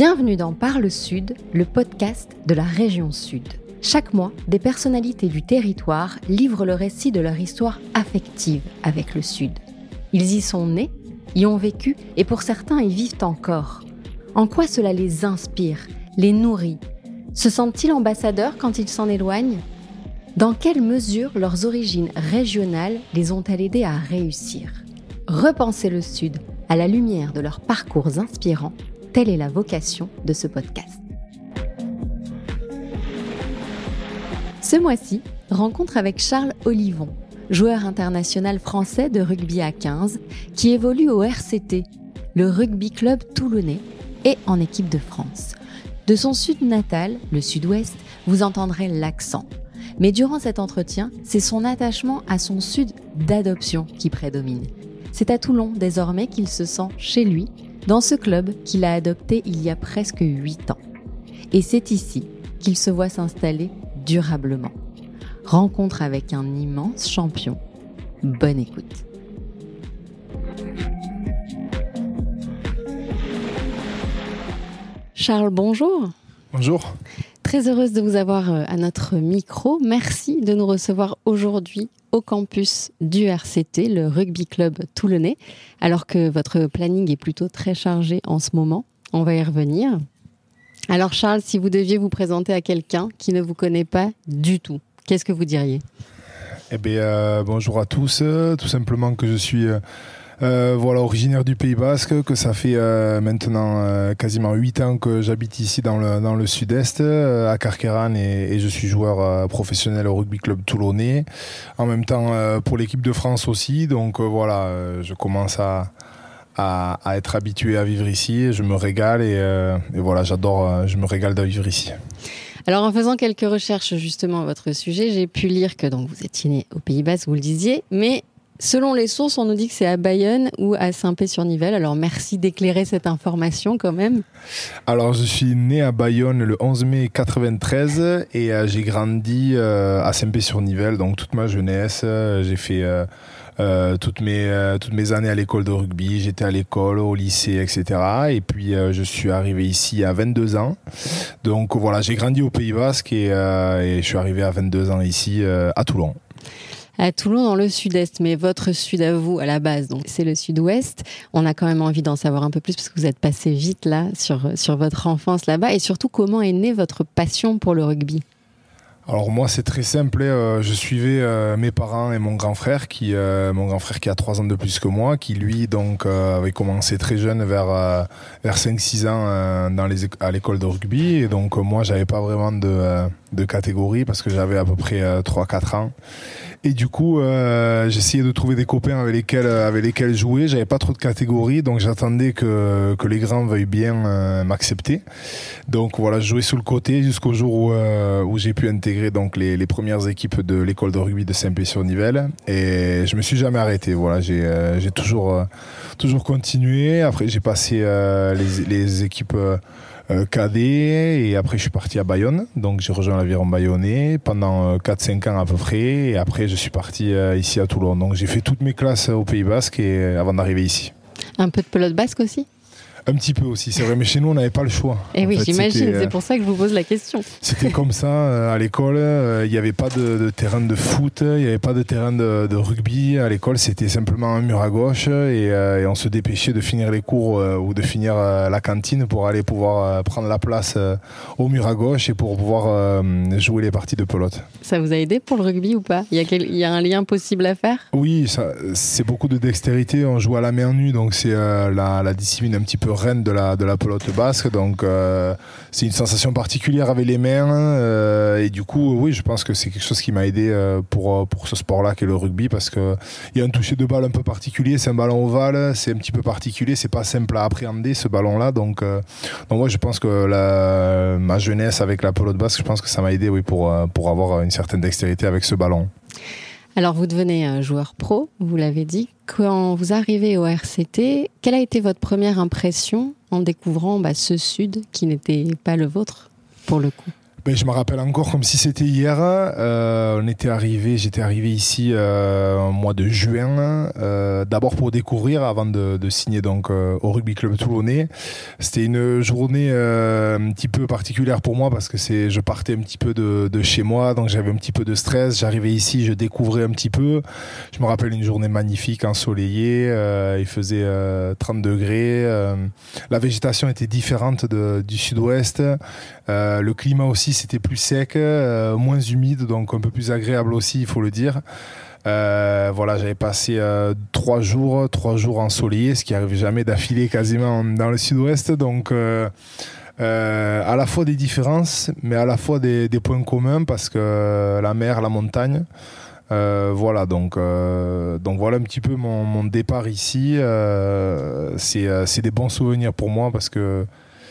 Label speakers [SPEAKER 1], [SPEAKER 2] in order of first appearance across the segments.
[SPEAKER 1] Bienvenue dans Parle Sud, le podcast de la région Sud. Chaque mois, des personnalités du territoire livrent le récit de leur histoire affective avec le Sud. Ils y sont nés, y ont vécu et pour certains y vivent encore. En quoi cela les inspire, les nourrit? Se sentent-ils ambassadeurs quand ils s'en éloignent? Dans quelle mesure leurs origines régionales les ont-elles aidés à réussir? Repenser le Sud à la lumière de leurs parcours inspirants Telle est la vocation de ce podcast. Ce mois-ci, rencontre avec Charles Olivon, joueur international français de rugby à 15, qui évolue au RCT, le rugby club toulonnais, et en équipe de France. De son sud natal, le sud-ouest, vous entendrez l'accent. Mais durant cet entretien, c'est son attachement à son sud d'adoption qui prédomine. C'est à Toulon désormais qu'il se sent chez lui dans ce club qu'il a adopté il y a presque 8 ans. Et c'est ici qu'il se voit s'installer durablement. Rencontre avec un immense champion. Bonne écoute. Charles, bonjour.
[SPEAKER 2] Bonjour.
[SPEAKER 1] Très heureuse de vous avoir euh, à notre micro. Merci de nous recevoir aujourd'hui au campus du RCT, le rugby club toulonnais, alors que votre planning est plutôt très chargé en ce moment. On va y revenir. Alors Charles, si vous deviez vous présenter à quelqu'un qui ne vous connaît pas du tout, qu'est-ce que vous diriez?
[SPEAKER 2] Eh bien, euh, bonjour à tous. Tout simplement que je suis... Euh, euh, voilà, originaire du Pays Basque, que ça fait euh, maintenant euh, quasiment 8 ans que j'habite ici dans le, dans le sud-est, à Carqueran, et, je suis joueur professionnel au rugby club toulonnais. En même temps, pour l'équipe de France aussi. Donc voilà, je commence à, à, être habitué à vivre ici. Je me régale et, et voilà, j'adore, je me régale de vivre ici.
[SPEAKER 1] Alors en faisant quelques recherches justement à votre sujet, j'ai pu lire que donc vous étiez né au Pays Basque, vous le disiez, mais Selon les sources, on nous dit que c'est à Bayonne ou à Saint-Pé-sur-Nivelle. Alors merci d'éclairer cette information quand même.
[SPEAKER 2] Alors je suis né à Bayonne le 11 mai 93 et euh, j'ai grandi euh, à Saint-Pé-sur-Nivelle. Donc toute ma jeunesse, euh, j'ai fait toutes, mes, toutes mes années à l'école de rugby. J'étais à l'école, au lycée, etc. Et puis je suis arrivé ici à 22 ans. Donc voilà, j'ai grandi au Pays Basque et, et je suis arrivé à 22 ans ici à Toulon
[SPEAKER 1] à Toulon dans le sud-est, mais votre sud à vous à la base, donc c'est le sud-ouest. On a quand même envie d'en savoir un peu plus parce que vous êtes passé vite là sur, sur votre enfance là-bas. Et surtout comment est née votre passion pour le rugby?
[SPEAKER 2] Alors moi c'est très simple, euh, je suivais euh, mes parents et mon grand frère qui euh, mon grand frère qui a trois ans de plus que moi, qui lui donc avait commencé très jeune vers vers 5 6 ans à l'école de rugby. Et donc moi j'avais pas vraiment de de catégorie parce que j'avais à peu près 3 4 ans. Et du coup, euh, j'essayais de trouver des copains avec lesquels, avec lesquels jouer. J'avais pas trop de catégories, donc j'attendais que, que les grands veuillent bien euh, m'accepter. Donc voilà, je jouais sous le côté jusqu'au jour où, euh, où j'ai pu intégrer donc les, les premières équipes de l'école de rugby de Saint-Pé-sur-Nivelle. Et je me suis jamais arrêté. Voilà, j'ai euh, j'ai toujours, toujours continué. Après, j'ai passé les, les équipes euh, cadet et après je suis parti à Bayonne. Donc j'ai rejoint l'aviron bayonnais pendant 4-5 euh, ans à peu près et après je suis parti euh, ici à Toulon. Donc j'ai fait toutes mes classes au Pays Basque et, avant d'arriver ici.
[SPEAKER 1] Un peu de pelote basque aussi?
[SPEAKER 2] Un petit peu aussi, c'est vrai, mais chez nous, on n'avait pas le choix.
[SPEAKER 1] Et eh oui, j'imagine, c'est pour ça que je vous pose la question.
[SPEAKER 2] C'était comme ça, euh, à l'école, euh, il n'y avait pas de, terrain de foot, il n'y avait pas de terrain de, rugby. À l'école, c'était simplement un mur à gauche euh, et, on se dépêchait de finir les cours ou de finir la cantine pour aller pouvoir prendre la place au mur à gauche et pour pouvoir jouer les parties de pelote.
[SPEAKER 1] Ça vous a aidé pour le rugby ou pas? Il y, a il y a un lien possible à faire?
[SPEAKER 2] Oui, c'est beaucoup de dextérité. On joue à la main nue, donc c'est la, la discipline un petit peu reine de la, de la pelote basque. Donc, euh, c'est une sensation particulière avec les mains. Euh, et du coup, oui, je pense que c'est quelque chose qui m'a aidé euh, pour, pour ce sport-là, qui est le rugby, parce qu'il y a un toucher de balle un peu particulier. C'est un ballon ovale, c'est un petit peu particulier. C'est pas simple à appréhender, ce ballon-là. Donc, donc ouais, je pense que la, ma jeunesse avec la pelote basque, je pense que ça m'a aidé oui, pour, pour avoir une certaine dextérité avec ce ballon.
[SPEAKER 1] Alors, vous devenez un joueur pro, vous l'avez dit. Quand vous arrivez au RCT, quelle a été votre première impression en découvrant bah, ce sud qui n'était pas le vôtre pour le coup?
[SPEAKER 2] Ben, je me rappelle encore comme si c'était hier. Euh, on était arrivé, j'étais arrivé ici euh, au mois de juin, euh, d'abord pour découvrir avant de, signer donc au rugby club toulonnais. C'était une journée un petit peu particulière pour moi parce que c'est, je partais un petit peu de, chez moi, donc j'avais un petit peu de stress. J'arrivais ici, je découvrais un petit peu. Je me rappelle une journée magnifique, ensoleillée. il faisait 30 degrés. la végétation était différente du sud-ouest. le climat aussi c'était plus sec, euh, moins humide, donc un peu plus agréable aussi, il faut le dire. Euh, voilà, j'avais passé euh, trois jours, trois jours ensoleillés, ce qui arrive jamais d'affilée quasiment dans le sud-ouest. Donc, à la fois des différences, mais à la fois des, points communs parce que la mer, la montagne. voilà, donc, donc voilà un petit peu mon, mon départ ici. c'est des bons souvenirs pour moi parce que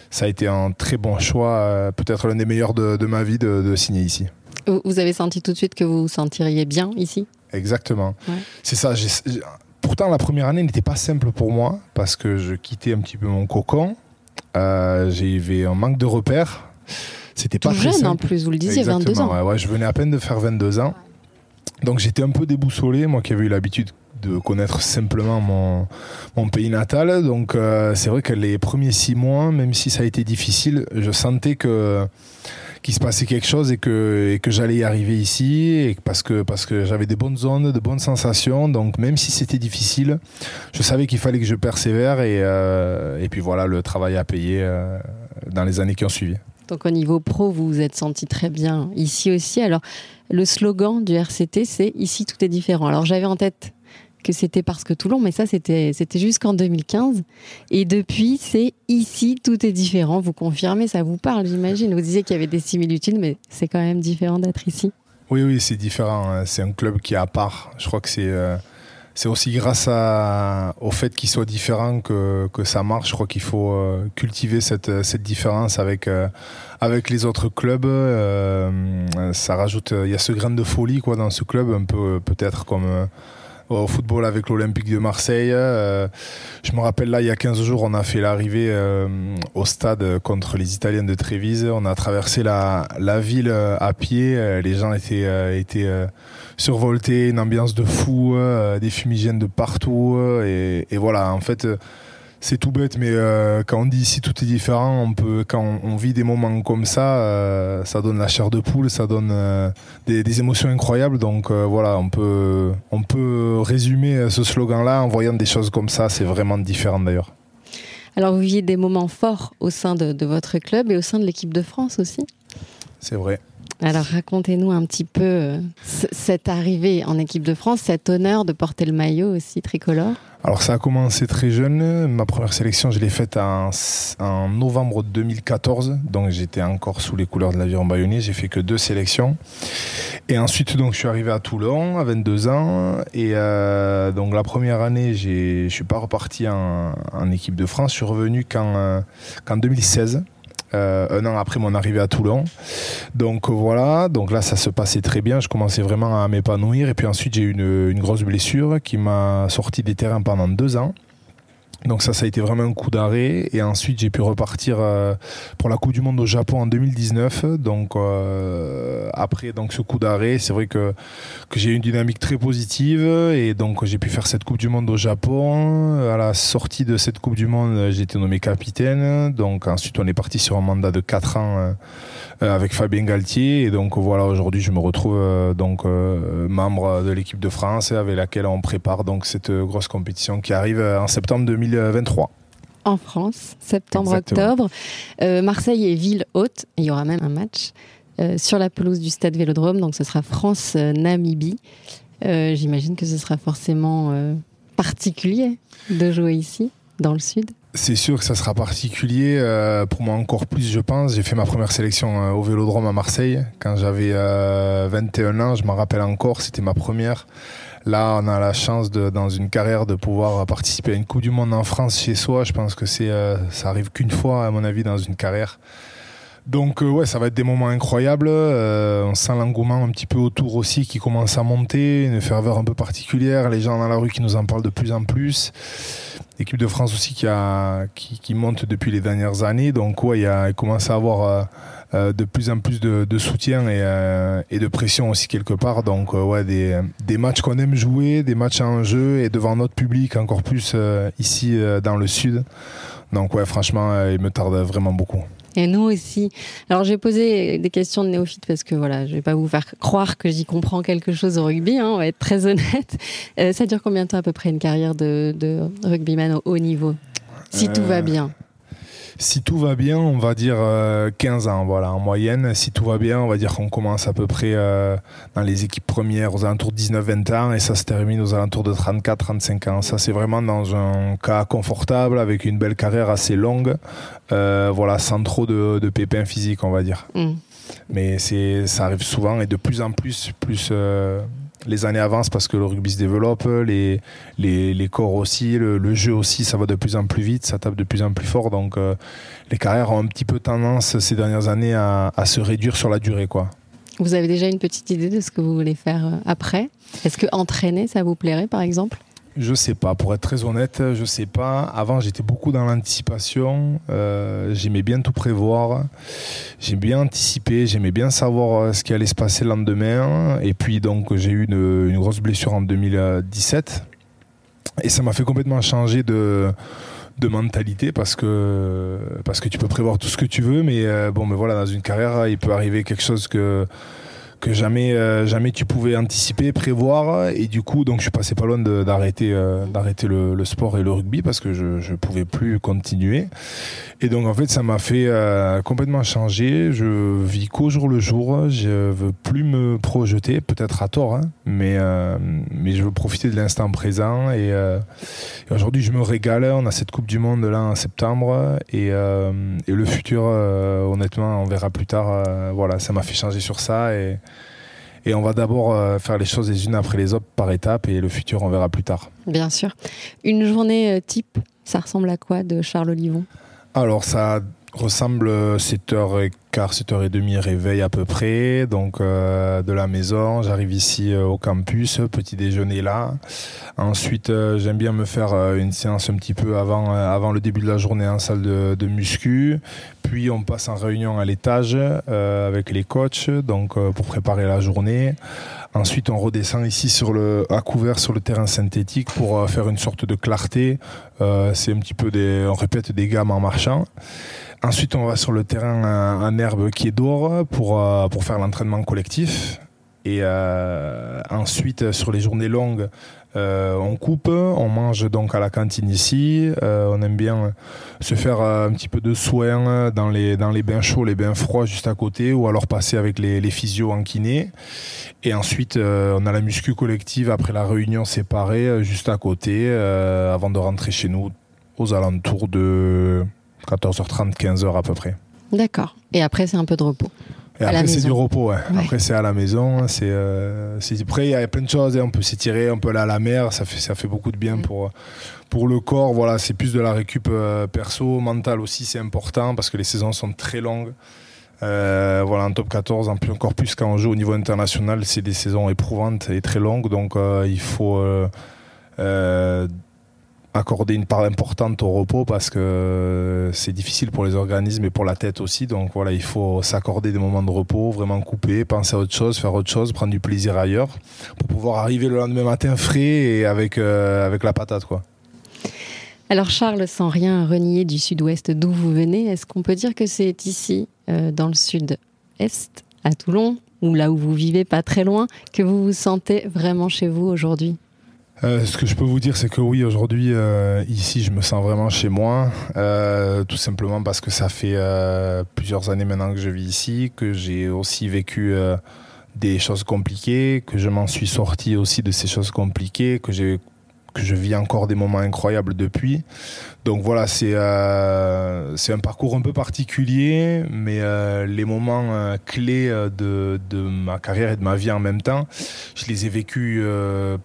[SPEAKER 2] ça a été un très bon choix, euh, peut-être l'un des meilleurs de, ma vie de, signer ici.
[SPEAKER 1] Vous avez senti tout de suite que vous vous sentiriez bien ici?
[SPEAKER 2] Exactement. C'est ça. Pourtant, la première année n'était pas simple pour moi parce que je quittais un petit peu mon cocon. Euh, J'avais un manque de repères. C'était pas
[SPEAKER 1] jeune en plus, vous le disiez, 22 ans.
[SPEAKER 2] Ouais, je venais à peine de faire 22 ans. Donc j'étais un peu déboussolé, moi qui avais eu l'habitude de connaître simplement mon, mon pays natal. Donc euh, c'est vrai que les premiers six mois, même si ça a été difficile, je sentais que qu'il se passait quelque chose et que, que j'allais y arriver ici parce que, parce que j'avais des bonnes zones, de bonnes sensations. Donc même si c'était difficile, je savais qu'il fallait que je persévère et, euh, et puis voilà, le travail à payer euh, dans les années qui ont suivi.
[SPEAKER 1] Donc au niveau pro, vous vous êtes senti très bien ici aussi. Alors le slogan du RCT, c'est ici tout est différent. Alors j'avais en tête que c'était parce que Toulon, mais ça, c'était, c'était jusqu'en 2015. Et depuis, c'est ici, tout est différent. Vous confirmez, ça vous parle, j'imagine. Vous disiez qu'il y avait des similitudes, mais c'est quand même différent d'être ici.
[SPEAKER 2] Oui, oui, c'est différent. C'est un club qui est à part. Je crois que c'est, euh, c'est aussi grâce à, au fait qu'il soit différent que, que ça marche. Je crois qu'il faut euh, cultiver cette, cette différence avec, euh, avec les autres clubs. ça rajoute, il y a ce grain de folie quoi, dans ce club, un peu peut-être comme au football avec l'Olympique de Marseille. Euh, je me rappelle là, il y a 15 jours, on a fait l'arrivée euh, au stade contre les Italiens de Trévise. On a traversé la, ville euh, à pied. Les gens étaient, étaient survoltés, une ambiance de fou, des fumigènes de partout. Et voilà, en fait c'est tout bête, mais euh, quand on dit ici tout est différent, on peut, quand on, vit des moments comme ça, euh, ça donne la chair de poule, ça donne euh, des, émotions incroyables. Donc voilà, on peut, on peut résumer ce slogan-là en voyant des choses comme ça. C'est vraiment différent d'ailleurs.
[SPEAKER 1] Alors vous viviez des moments forts au sein de votre club et au sein de l'équipe de France aussi?
[SPEAKER 2] C'est vrai.
[SPEAKER 1] Alors racontez-nous un petit peu euh, cette arrivée en équipe de France, cet honneur de porter le maillot aussi tricolore.
[SPEAKER 2] Alors ça a commencé très jeune. Ma première sélection, je l'ai faite en, novembre 2014. Donc j'étais encore sous les couleurs de l'aviron bayonnais. J'ai fait que deux sélections. Et ensuite, donc, je suis arrivé à Toulon à 22 ans. Et euh, donc la première année, je suis pas reparti en, équipe de France. Je suis revenu qu'en euh, 2016. Euh, un an après mon arrivée à Toulon. Donc voilà, donc là ça se passait très bien, je commençais vraiment à m'épanouir et puis ensuite j'ai eu une grosse blessure qui m'a sorti des terrains pendant deux ans. Donc ça, ça a été vraiment un coup d'arrêt. Et ensuite, j'ai pu repartir euh, pour la Coupe du Monde au Japon en 2019. Donc euh, après donc ce coup d'arrêt, c'est vrai que, que j'ai eu une dynamique très positive. Et donc j'ai pu faire cette Coupe du Monde au Japon. À la sortie de cette Coupe du Monde, j'ai été nommé capitaine. Donc ensuite, on est parti sur un mandat de 4 ans euh, avec Fabien Galtier. Et donc voilà, aujourd'hui, je me retrouve donc membre de l'équipe de France avec laquelle on prépare donc cette grosse compétition qui arrive en septembre 2023
[SPEAKER 1] en France, septembre-octobre. Marseille est ville haute. Il y aura même un match sur la pelouse du stade Vélodrome. Donc ce sera France-Namibie. J'imagine que ce sera forcément particulier de jouer ici, dans le sud.
[SPEAKER 2] C'est sûr que ça sera particulier euh, pour moi encore plus, je pense. J'ai fait ma première sélection euh, au Vélodrome à Marseille quand j'avais 21 euh, ans. Je m'en rappelle encore, c'était ma première. Là, on a la chance dans une carrière de pouvoir participer à une Coupe du Monde en France chez soi. Je pense que c'est, ça arrive qu'une fois, à mon avis, dans une carrière. Donc ouais, ça va être des moments incroyables. on sent l'engouement un petit peu autour aussi qui commence à monter, une ferveur un peu particulière. Les gens dans la rue qui nous en parlent de plus en plus. L'équipe de France aussi qui, a, qui, monte depuis les dernières années. Donc ouais, il, commence à avoir euh, de plus en plus de, soutien euh, et, de pression aussi quelque part. Donc euh, ouais, des, des matchs qu'on aime jouer, des matchs en jeu et devant notre public encore plus ici dans le sud. Donc ouais, franchement, il me tarde vraiment beaucoup.
[SPEAKER 1] Et nous aussi. Alors j'ai posé des questions de néophyte parce que voilà, je vais pas vous faire croire que j'y comprends quelque chose au rugby, hein, on va être très honnête. ça dure combien de temps à peu près une carrière de, de rugbyman au haut niveau? Si tout va bien
[SPEAKER 2] si tout va bien, on va dire 15 euh, ans, voilà, en moyenne. Si tout va bien, on va dire qu'on commence à peu près euh, dans les équipes premières aux alentours de 19-20 ans et ça se termine aux alentours de 34-35 ans. Ça, c'est vraiment dans un cas confortable avec une belle carrière assez longue, euh, voilà, sans trop de, pépins physiques, on va dire. Mm. Mais c'est, ça arrive souvent et de plus en plus, plus les années avancent parce que le rugby se développe, les, les, corps aussi, le, jeu aussi, ça va de plus en plus vite, ça tape de plus en plus fort. Donc euh, les carrières ont un petit peu tendance ces dernières années à, se réduire sur la durée. quoi.
[SPEAKER 1] Vous avez déjà une petite idée de ce que vous voulez faire euh, après? Est-ce que entraîner, ça vous plairait par exemple?
[SPEAKER 2] Je sais pas, pour être très honnête, je sais pas. Avant, j'étais beaucoup dans l'anticipation. Euh, j'aimais bien tout prévoir. J'aimais bien anticiper. J'aimais bien savoir euh, ce qui allait se passer le lendemain. Et puis, donc, j'ai eu une, grosse blessure en 2017. Et ça m'a fait complètement changer de, de mentalité parce que, parce que tu peux prévoir tout ce que tu veux. Mais euh, bon, mais voilà, dans une carrière, il peut arriver quelque chose que que jamais, euh, jamais tu pouvais anticiper, prévoir. Et du coup, donc je suis passé pas loin d'arrêter euh, d'arrêter le, sport et le rugby parce que je ne pouvais plus continuer. Et donc en fait, ça m'a fait euh, complètement changer. Je vis qu'au jour le jour. Je veux plus me projeter, peut-être à tort, hein, mais, mais je veux profiter de l'instant présent. Et, aujourd'hui, je me régale. On a cette Coupe du Monde là en septembre. Et, et le futur, honnêtement, on verra plus tard. voilà, ça m'a fait changer sur ça. Et, et on va d'abord euh, faire les choses les unes après les autres par étapes et le futur, on verra plus tard.
[SPEAKER 1] Bien sûr. Une journée euh, type, ça ressemble à quoi de Charles Olivon?
[SPEAKER 2] Alors, ça ressemble 7h15, 7h30 réveil à peu près, donc euh, de la maison. J'arrive ici au campus, petit déjeuner là. Ensuite, j'aime bien me faire une séance un petit peu avant, le début de la journée en salle de, muscu. Puis on passe en réunion à l'étage euh, avec les coachs, donc euh, pour préparer la journée. Ensuite, on redescend ici sur le, à couvert sur le terrain synthétique pour euh, faire une sorte de clarté. c'est un petit peu on répète des gammes en marchant. Ensuite, on va sur le terrain en herbe qui est d'or pour, pour faire l'entraînement collectif. Et ensuite, sur les journées longues, euh, on coupe, on mange donc à la cantine ici. Euh, on aime bien se faire euh, un petit peu de soins dans les, dans les bains chauds, les bains froids juste à côté, ou alors passer avec les, les physios en kiné. Et ensuite, on a la muscu collective après la réunion séparée juste à côté, avant de rentrer chez nous aux alentours de 14h30, 15h à peu près.
[SPEAKER 1] D'accord. Et après, c'est un peu de repos.
[SPEAKER 2] Et après, c'est du repos. Après, c'est à la maison. C'est, euh, après, il y a plein de choses. Hein. On peut s'étirer, on peut aller à la mer. Ça fait, ça fait beaucoup de bien mm. pour, pour le corps. Voilà, c'est plus de la récup euh, perso. Mental aussi, c'est important parce que les saisons sont très longues. Euh, voilà, en top 14, encore plus qu'en jeu au niveau international, c'est des saisons éprouvantes et très longues. Donc, il faut accorder une part importante au repos parce que c'est difficile pour les organismes et pour la tête aussi. Donc voilà, il faut s'accorder des moments de repos, vraiment couper, penser à autre chose, faire autre chose, prendre du plaisir ailleurs pour pouvoir arriver le lendemain matin frais et avec, euh, avec la patate. quoi.
[SPEAKER 1] Alors Charles, sans rien renier du sud-ouest d'où vous venez, est-ce qu'on peut dire que c'est ici, euh, dans le sud-est, à Toulon, ou là où vous vivez pas très loin, que vous vous sentez vraiment chez vous aujourd'hui?
[SPEAKER 2] Euh, ce que je peux vous dire, c'est que oui, aujourd'hui, euh, ici, je me sens vraiment chez moi, euh, tout simplement parce que ça fait plusieurs années maintenant que je vis ici, que j'ai aussi vécu des choses compliquées, que je m'en suis sorti aussi de ces choses compliquées, que j'ai que je vis encore des moments incroyables depuis. Donc voilà, c'est euh, un parcours un peu particulier, mais euh, les moments euh, clés de, de, ma carrière et de ma vie en même temps, je les ai vécus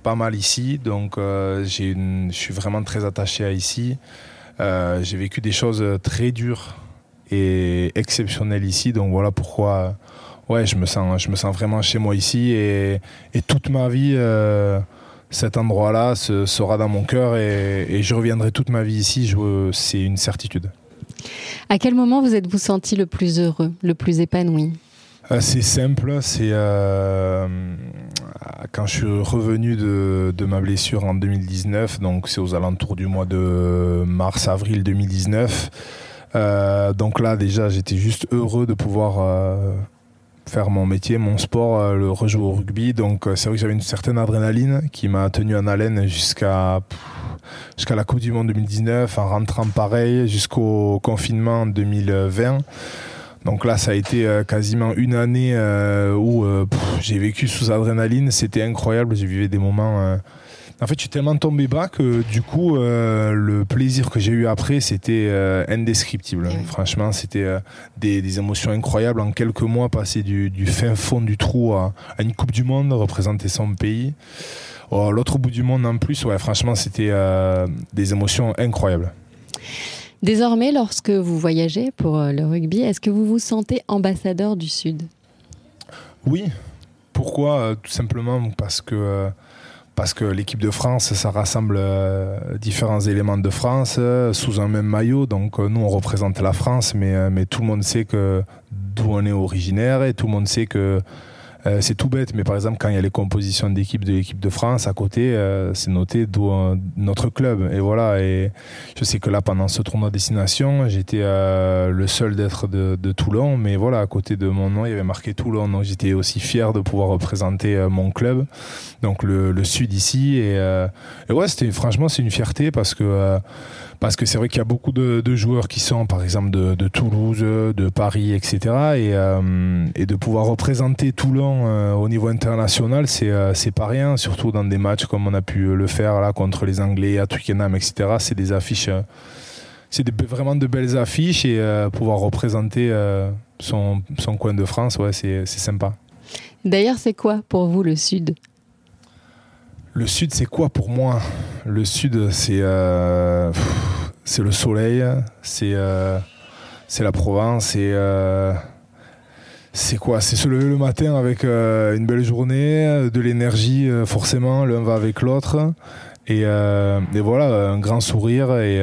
[SPEAKER 2] pas mal ici. Donc je suis vraiment très attaché à ici. j'ai vécu des choses très dures est exceptionnel ici. Donc voilà pourquoi ouais, je, me sens, je me sens vraiment chez moi ici. Et, toute ma vie, cet endroit-là sera dans mon cœur et, je reviendrai toute ma vie ici. C'est une certitude.
[SPEAKER 1] À quel moment vous êtes-vous senti le plus heureux, le plus épanoui?
[SPEAKER 2] Euh, c'est simple, c'est euh, quand je suis revenu de, ma blessure en 2019, donc c'est aux alentours du mois de mars-avril 2019. Euh, donc là déjà j'étais juste heureux de pouvoir faire mon métier, mon sport, le rejouer au rugby. Donc c'est vrai que j'avais une certaine adrénaline qui m'a tenu en haleine jusqu'à jusqu'à la Coupe du Monde 2019, en rentrant pareil jusqu'au confinement 2020. Donc là, ça a été euh, quasiment une année euh, où euh, j'ai vécu sous adrénaline. C'était incroyable. J'ai vécu des moments. En fait, je suis tellement tombé bas que du coup, le plaisir que j'ai eu après, c'était indescriptible. Eh Franchement, c'était des, émotions incroyables. En quelques mois, passer du, fin fond du trou à, une Coupe du Monde, représenter son pays. Oh, l'autre bout du monde en plus, ouais, franchement, c'était des émotions incroyables.
[SPEAKER 1] Désormais, lorsque vous voyagez pour euh, le rugby, est-ce que vous vous sentez ambassadeur du Sud?
[SPEAKER 2] Oui. Pourquoi? Euh, Tout simplement parce que, euh, parce que l'équipe de France, ça rassemble différents éléments de France sous un même maillot. Donc nous, on représente la France, mais, tout le monde sait d'où on est originaire et tout le monde sait que euh, c'est tout bête, mais par exemple, quand il y a les compositions d'équipe de l'équipe de France, à côté, euh, c'est noté d'où notre club. Et voilà. Et je sais que là, pendant ce tournoi destination, j'étais euh, le seul d'être de, Toulon, mais voilà, à côté de mon nom, il y avait marqué Toulon. Donc j'étais aussi fier de pouvoir représenter mon club, donc le, Sud ici. Et, et ouais, c'était franchement, c'est une fierté parce que parce que c'est vrai qu'il y a beaucoup de, joueurs qui sont, par exemple, de, Toulouse, de Paris, etc. Euh, et, de pouvoir représenter Toulon euh, au niveau international, euh, c'est pas rien, surtout dans des matchs comme on a pu le faire là contre les Anglais à Twickenham, etc. C'est des affiches, c'est vraiment de belles affiches et pouvoir représenter son, son, coin de France, ouais, c'est sympa.
[SPEAKER 1] D'ailleurs, c'est quoi pour vous le Sud?
[SPEAKER 2] Le sud, c'est quoi pour moi? Le sud, c'est c'est le soleil, c'est euh, la Provence, c'est euh, c'est quoi? C'est se lever le matin avec une belle journée, de l'énergie forcément, l'un va avec l'autre. Et, et, voilà, un grand sourire et,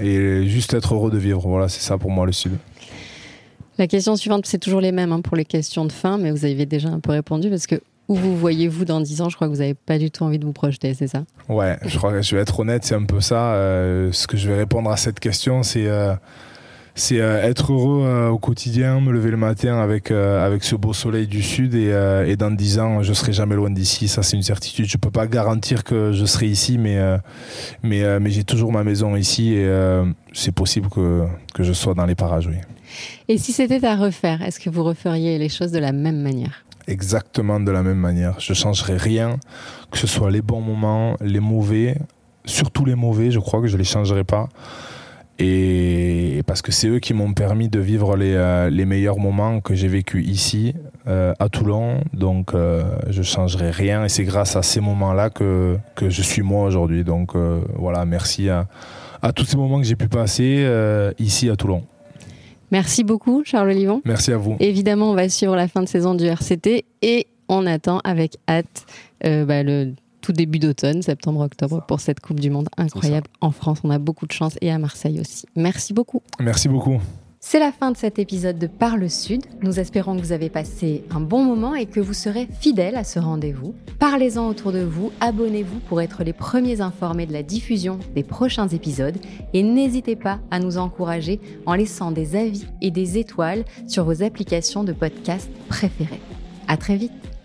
[SPEAKER 2] et juste être heureux de vivre. Voilà, c'est ça pour moi le Sud.
[SPEAKER 1] La question suivante, c'est toujours les mêmes hein, pour les questions de fin, mais vous avez déjà un peu répondu parce que où vous voyez-vous dans 10 ans Je crois que vous n'avez pas du tout envie de vous projeter, c'est ça?
[SPEAKER 2] Ouais, je crois que je vais être honnête, c'est un peu ça. Euh, ce que je vais répondre à cette question, c'est euh, c'est euh, être heureux au quotidien, me lever le matin avec, avec ce beau soleil du sud et, et dans 10 ans, je serai jamais loin d'ici. Ça, c'est une certitude. Je peux pas garantir que je serai ici, mais, mais, mais j'ai toujours ma maison ici et c'est possible que, que je sois dans les parages, oui.
[SPEAKER 1] Et si c'était à refaire, est-ce que vous referiez les choses de la même manière?
[SPEAKER 2] Exactement de la même manière. Je ne changerai rien, que ce soit les bons moments, les mauvais, surtout les mauvais, je crois que je ne les changerai pas. Et parce que c'est eux qui m'ont permis de vivre les, euh, les meilleurs moments que j'ai vécu ici, euh, à Toulon. Donc euh, je changerai rien. Et c'est grâce à ces moments-là que, que je suis moi aujourd'hui. Donc voilà, merci à tous ces moments que j'ai pu passer ici à Toulon.
[SPEAKER 1] Merci beaucoup, Charles Olivon.
[SPEAKER 2] Merci à vous.
[SPEAKER 1] Évidemment, on va suivre la fin de saison du RCT et on attend avec hâte euh, bah, le tout début d'automne, septembre-octobre, pour cette Coupe du Monde incroyable en France. On a beaucoup de chance et à Marseille aussi. Merci beaucoup.
[SPEAKER 2] Merci beaucoup.
[SPEAKER 1] C'est la fin de cet épisode de Parle Sud. Nous espérons que vous avez passé un bon moment et que vous serez fidèles à ce rendez-vous. Parlez-en autour de vous, abonnez-vous pour être les premiers informés de la diffusion des prochains épisodes et n'hésitez pas à nous encourager en laissant des avis et des étoiles sur vos applications de podcast préférées. À très vite!